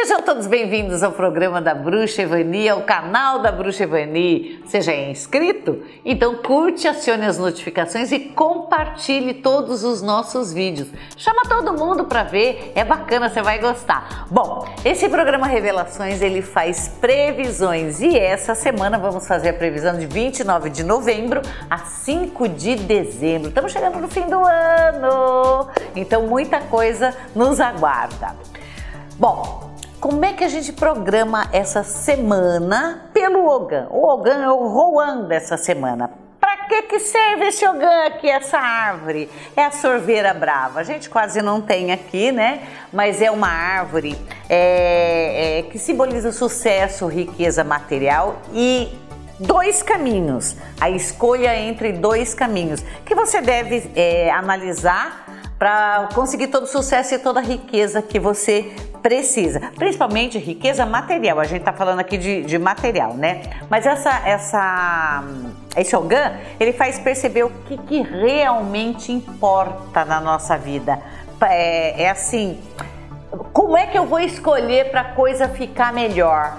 Sejam todos bem-vindos ao programa da Bruxa Evani, ao canal da Bruxa Evani. Você já é inscrito? Então curte, acione as notificações e compartilhe todos os nossos vídeos. Chama todo mundo para ver, é bacana, você vai gostar. Bom, esse programa Revelações ele faz previsões e essa semana vamos fazer a previsão de 29 de novembro a 5 de dezembro. Estamos chegando no fim do ano, então muita coisa nos aguarda. Bom, como é que a gente programa essa semana pelo Ogan? O Ogan é o Roan dessa semana. Para que, que serve esse Ogan aqui, essa árvore? É a sorveira brava. A gente quase não tem aqui, né? Mas é uma árvore é, é, que simboliza sucesso, riqueza material e dois caminhos. A escolha entre dois caminhos que você deve é, analisar para conseguir todo o sucesso e toda a riqueza que você precisa, principalmente riqueza material. A gente está falando aqui de, de, material, né? Mas essa, essa, esse Ogan, ele faz perceber o que, que realmente importa na nossa vida. É, é assim, como é que eu vou escolher para a coisa ficar melhor?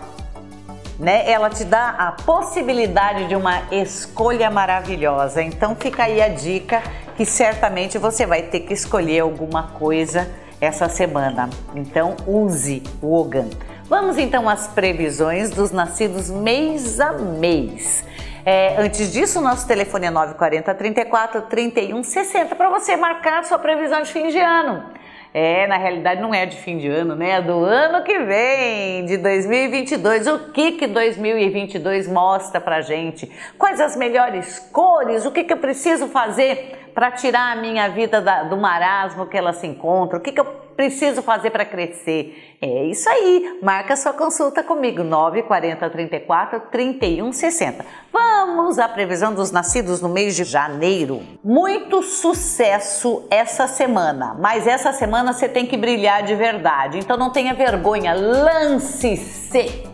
Né? Ela te dá a possibilidade de uma escolha maravilhosa. Então fica aí a dica certamente você vai ter que escolher alguma coisa essa semana. Então use o Ogan. Vamos então às previsões dos nascidos mês a mês. É, antes disso, nosso telefone é 940 34 31 60 para você marcar sua previsão de fim de ano. É, na realidade não é de fim de ano, né? É do ano que vem, de 2022. O que que 2022 mostra pra gente? Quais as melhores cores? O que que eu preciso fazer para tirar a minha vida da, do marasmo que ela se encontra? O que que eu preciso fazer para crescer? É isso aí. Marca sua consulta comigo, 940 34 31 60. Vamos à previsão dos nascidos no mês de janeiro. Muito sucesso essa semana, mas essa semana você tem que brilhar de verdade. Então não tenha vergonha, lance-se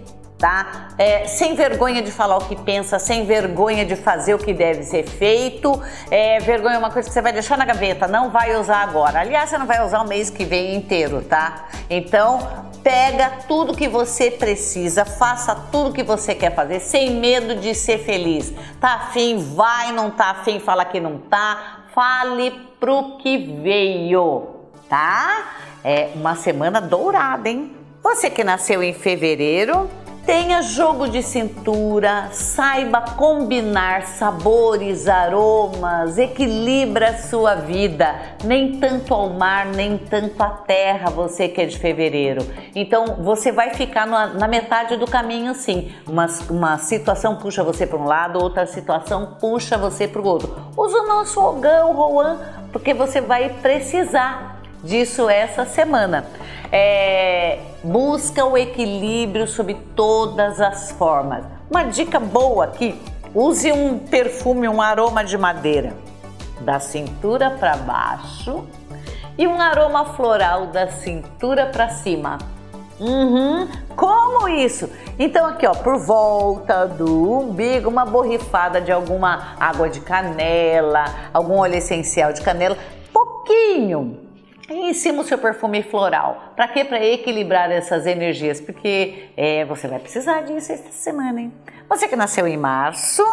tá? É, sem vergonha de falar o que pensa, sem vergonha de fazer o que deve ser feito. É, vergonha é uma coisa que você vai deixar na gaveta, não vai usar agora. Aliás, você não vai usar o mês que vem inteiro, tá? Então, pega tudo que você precisa, faça tudo que você quer fazer, sem medo de ser feliz. Tá afim, vai, não tá afim, fala que não tá. Fale pro que veio, tá? É uma semana dourada, hein? Você que nasceu em fevereiro, Tenha jogo de cintura, saiba combinar sabores, aromas, equilibra a sua vida, nem tanto ao mar, nem tanto à terra, você que é de fevereiro. Então você vai ficar na, na metade do caminho sim. Uma, uma situação puxa você para um lado, outra situação puxa você para o outro. Usa o nosso Ogão, Roan, porque você vai precisar disso essa semana. É, busca o equilíbrio sob todas as formas. Uma dica boa aqui: use um perfume, um aroma de madeira da cintura para baixo e um aroma floral da cintura para cima. Uhum. Como isso? Então aqui ó, por volta do umbigo, uma borrifada de alguma água de canela, algum óleo essencial de canela, pouquinho, e em cima o seu perfume floral. Para quê? Para equilibrar essas energias, porque é, você vai precisar disso esta semana, hein? Você que nasceu em março,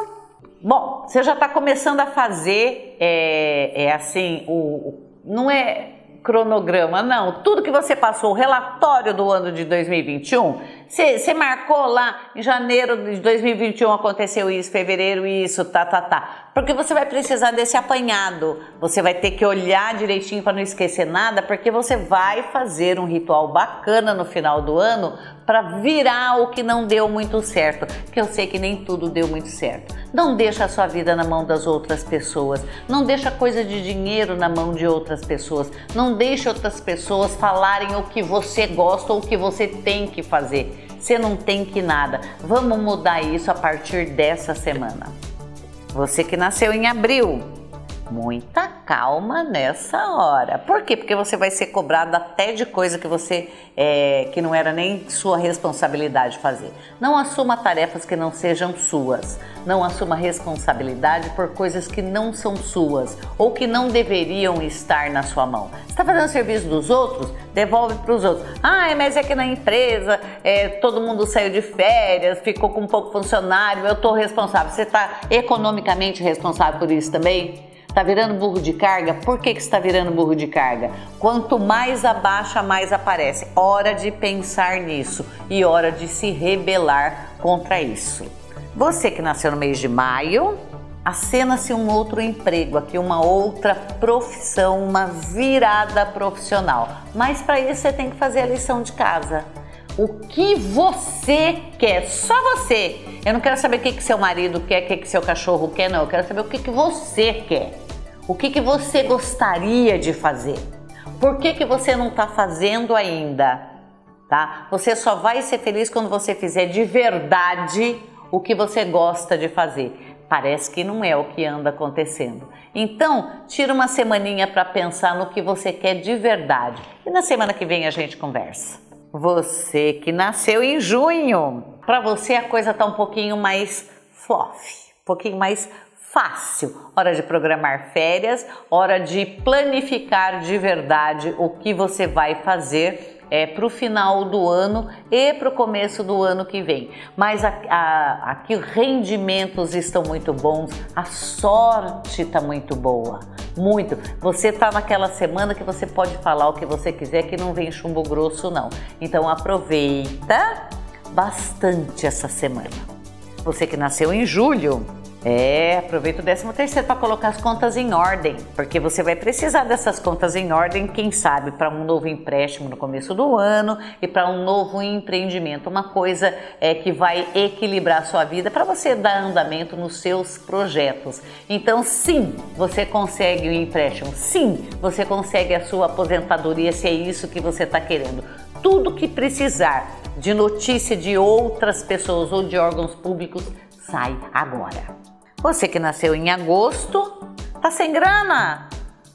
bom, você já está começando a fazer, é, é assim, o, não é cronograma, não. Tudo que você passou, o relatório do ano de 2021, você marcou lá em janeiro de 2021 aconteceu isso, fevereiro isso, tá, tá, tá. Porque você vai precisar desse apanhado. Você vai ter que olhar direitinho para não esquecer nada, porque você vai fazer um ritual bacana no final do ano para virar o que não deu muito certo. Que eu sei que nem tudo deu muito certo. Não deixa a sua vida na mão das outras pessoas. Não deixa coisa de dinheiro na mão de outras pessoas. Não deixe outras pessoas falarem o que você gosta ou o que você tem que fazer. Você não tem que nada. Vamos mudar isso a partir dessa semana. Você que nasceu em abril, muita calma nessa hora. Por quê? Porque você vai ser cobrado até de coisa que você é, que não era nem sua responsabilidade fazer. Não assuma tarefas que não sejam suas. Não assuma responsabilidade por coisas que não são suas ou que não deveriam estar na sua mão. Está fazendo serviço dos outros? Devolve para os outros. Ah, mas é que na empresa é, todo mundo saiu de férias, ficou com pouco funcionário, eu estou responsável. Você está economicamente responsável por isso também? Está virando burro de carga? Por que, que está virando burro de carga? Quanto mais abaixa, mais aparece. Hora de pensar nisso e hora de se rebelar contra isso. Você que nasceu no mês de maio, acena-se um outro emprego aqui, uma outra profissão, uma virada profissional. Mas para isso você tem que fazer a lição de casa. O que você quer, só você. Eu não quero saber o que, que seu marido quer, o que, que seu cachorro quer, não. Eu quero saber o que, que você quer. O que, que você gostaria de fazer? Por que, que você não está fazendo ainda? Tá? Você só vai ser feliz quando você fizer de verdade o que você gosta de fazer. Parece que não é o que anda acontecendo. Então, tira uma semaninha para pensar no que você quer de verdade. E na semana que vem a gente conversa. Você que nasceu em junho, para você a coisa tá um pouquinho mais fluff, um pouquinho mais fácil. Hora de programar férias, hora de planificar de verdade o que você vai fazer é, para o final do ano e para o começo do ano que vem. Mas aqui os rendimentos estão muito bons, a sorte está muito boa, muito. Você está naquela semana que você pode falar o que você quiser, que não vem chumbo grosso não. Então aproveita bastante essa semana. Você que nasceu em julho, é, aproveita o 13 terceiro para colocar as contas em ordem, porque você vai precisar dessas contas em ordem, quem sabe, para um novo empréstimo no começo do ano e para um novo empreendimento, uma coisa é que vai equilibrar a sua vida para você dar andamento nos seus projetos. Então, sim, você consegue o empréstimo, sim, você consegue a sua aposentadoria se é isso que você está querendo. Tudo que precisar de notícia de outras pessoas ou de órgãos públicos sai agora. Você que nasceu em agosto, tá sem grana?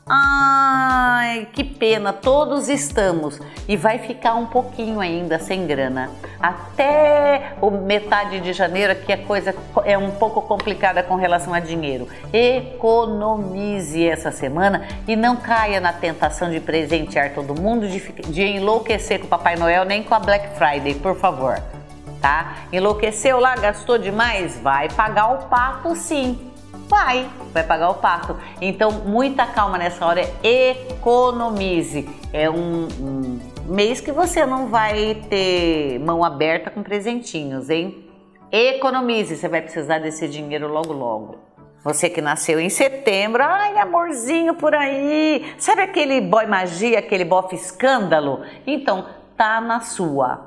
Ai, que pena, todos estamos e vai ficar um pouquinho ainda sem grana. Até o metade de janeiro, que a coisa é um pouco complicada com relação a dinheiro. Economize essa semana e não caia na tentação de presentear todo mundo, de, de enlouquecer com o Papai Noel, nem com a Black Friday, por favor tá? Enlouqueceu lá, gastou demais? Vai pagar o pato sim. Vai, vai pagar o pato. Então, muita calma nessa hora, economize. É um, um mês que você não vai ter mão aberta com presentinhos, hein? Economize, você vai precisar desse dinheiro logo logo. Você que nasceu em setembro, ai amorzinho por aí. Sabe aquele boy magia, aquele bofe escândalo? Então, tá na sua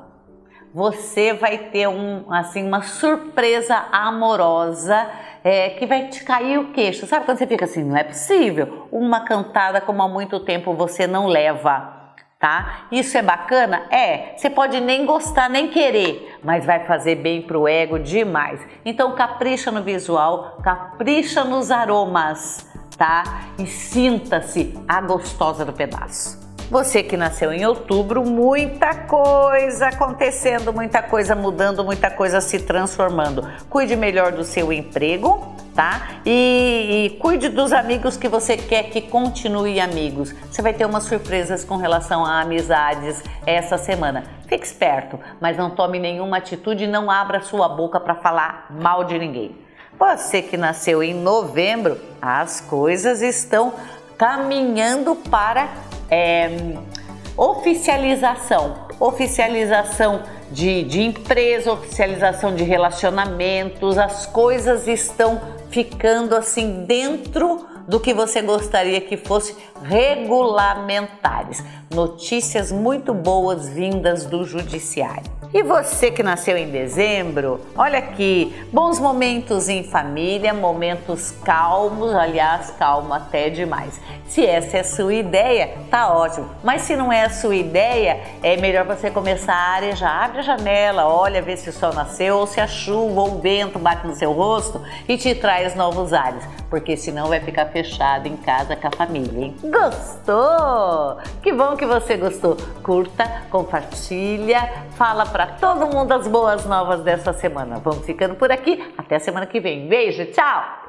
você vai ter um, assim, uma surpresa amorosa é, que vai te cair o queixo. Sabe quando você fica assim, não é possível? Uma cantada como há muito tempo você não leva. Tá? Isso é bacana? É. Você pode nem gostar, nem querer, mas vai fazer bem pro ego demais. Então capricha no visual, capricha nos aromas, tá? E sinta-se a gostosa do pedaço. Você que nasceu em outubro, muita coisa acontecendo, muita coisa mudando, muita coisa se transformando. Cuide melhor do seu emprego, tá? E, e, cuide dos amigos que você quer que continue amigos. Você vai ter umas surpresas com relação a amizades essa semana. Fique esperto, mas não tome nenhuma atitude e não abra sua boca para falar mal de ninguém. Você que nasceu em novembro, as coisas estão caminhando para é, oficialização, oficialização de, de empresa, oficialização de relacionamentos, as coisas estão ficando assim dentro do que você gostaria que fosse regulamentares. Notícias muito boas vindas do judiciário. E você que nasceu em dezembro, olha aqui, bons momentos em família, momentos calmos, aliás, calmo até demais. Se essa é a sua ideia, tá ótimo. Mas se não é a sua ideia, é melhor você começar a arejar. Abre a janela, olha, vê se o sol nasceu, ou se a chuva ou o vento bate no seu rosto e te traz novos ares, porque senão vai ficar fechado em casa com a família, hein? Gostou? Que bom que você gostou. Curta, compartilha, fala para todo mundo as boas novas dessa semana. Vamos ficando por aqui. Até semana que vem. Beijo, tchau!